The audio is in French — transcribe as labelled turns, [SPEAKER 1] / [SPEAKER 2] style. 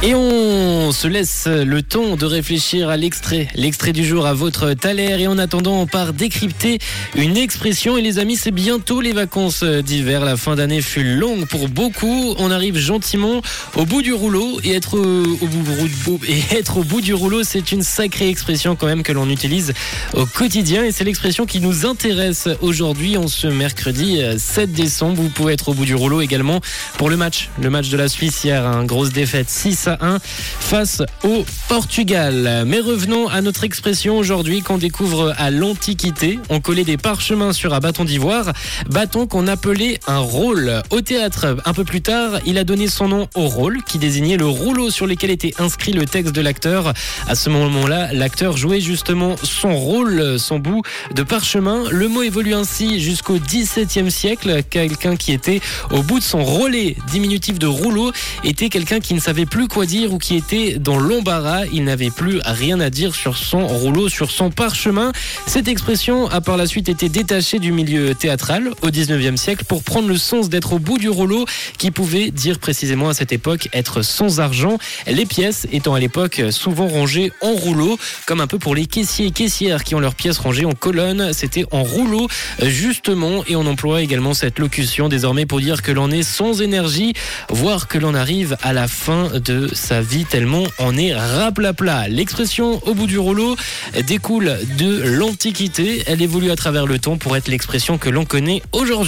[SPEAKER 1] Et on se laisse le temps de réfléchir à l'extrait, l'extrait du jour à votre taler. Et en attendant, on part décrypter une expression. Et les amis, c'est bientôt les vacances d'hiver. La fin d'année fut longue pour beaucoup. On arrive gentiment au bout du rouleau. Et être au bout, et être au bout du rouleau, c'est une sacrée expression quand même que l'on utilise au quotidien. Et c'est l'expression qui nous intéresse aujourd'hui, en ce mercredi 7 décembre. Vous pouvez être au bout du rouleau également pour le match. Le match de la Suisse hier, une grosse défaite 6 à 1 face au Portugal. Mais revenons à notre expression aujourd'hui qu'on découvre à l'Antiquité. On collait des parchemins sur un bâton d'ivoire, bâton qu'on appelait un rôle. Au théâtre, un peu plus tard, il a donné son nom au rôle, qui désignait le rouleau sur lequel était inscrit le texte de l'acteur. À ce moment-là, l'acteur jouait justement son rôle, son bout de parchemin. Le mot évolue ainsi jusqu'au XVIIe siècle. Quelqu'un qui était au bout de son relais, diminutif de rouleau, était quelqu'un qui ne savait plus quoi dire ou qui était dans l'embarras. Il n'avait plus rien à dire sur son rouleau, sur son parchemin. Cette expression a par la suite été détachée du milieu théâtral au 19e siècle pour prendre le sens d'être au bout du rouleau qui pouvait dire précisément à cette époque être sans argent. Les pièces étant à l'époque souvent rangées en rouleau, comme un peu pour les caissiers et caissières qui ont leurs pièces rangées en colonne. C'était en rouleau justement et on emploie également cette locution désormais pour dire que l'on est sans énergie, voire que l'on arrive à la fin sa vie tellement on est raplapla. L'expression au bout du rouleau découle de l'Antiquité. Elle évolue à travers le temps pour être l'expression que l'on connaît aujourd'hui.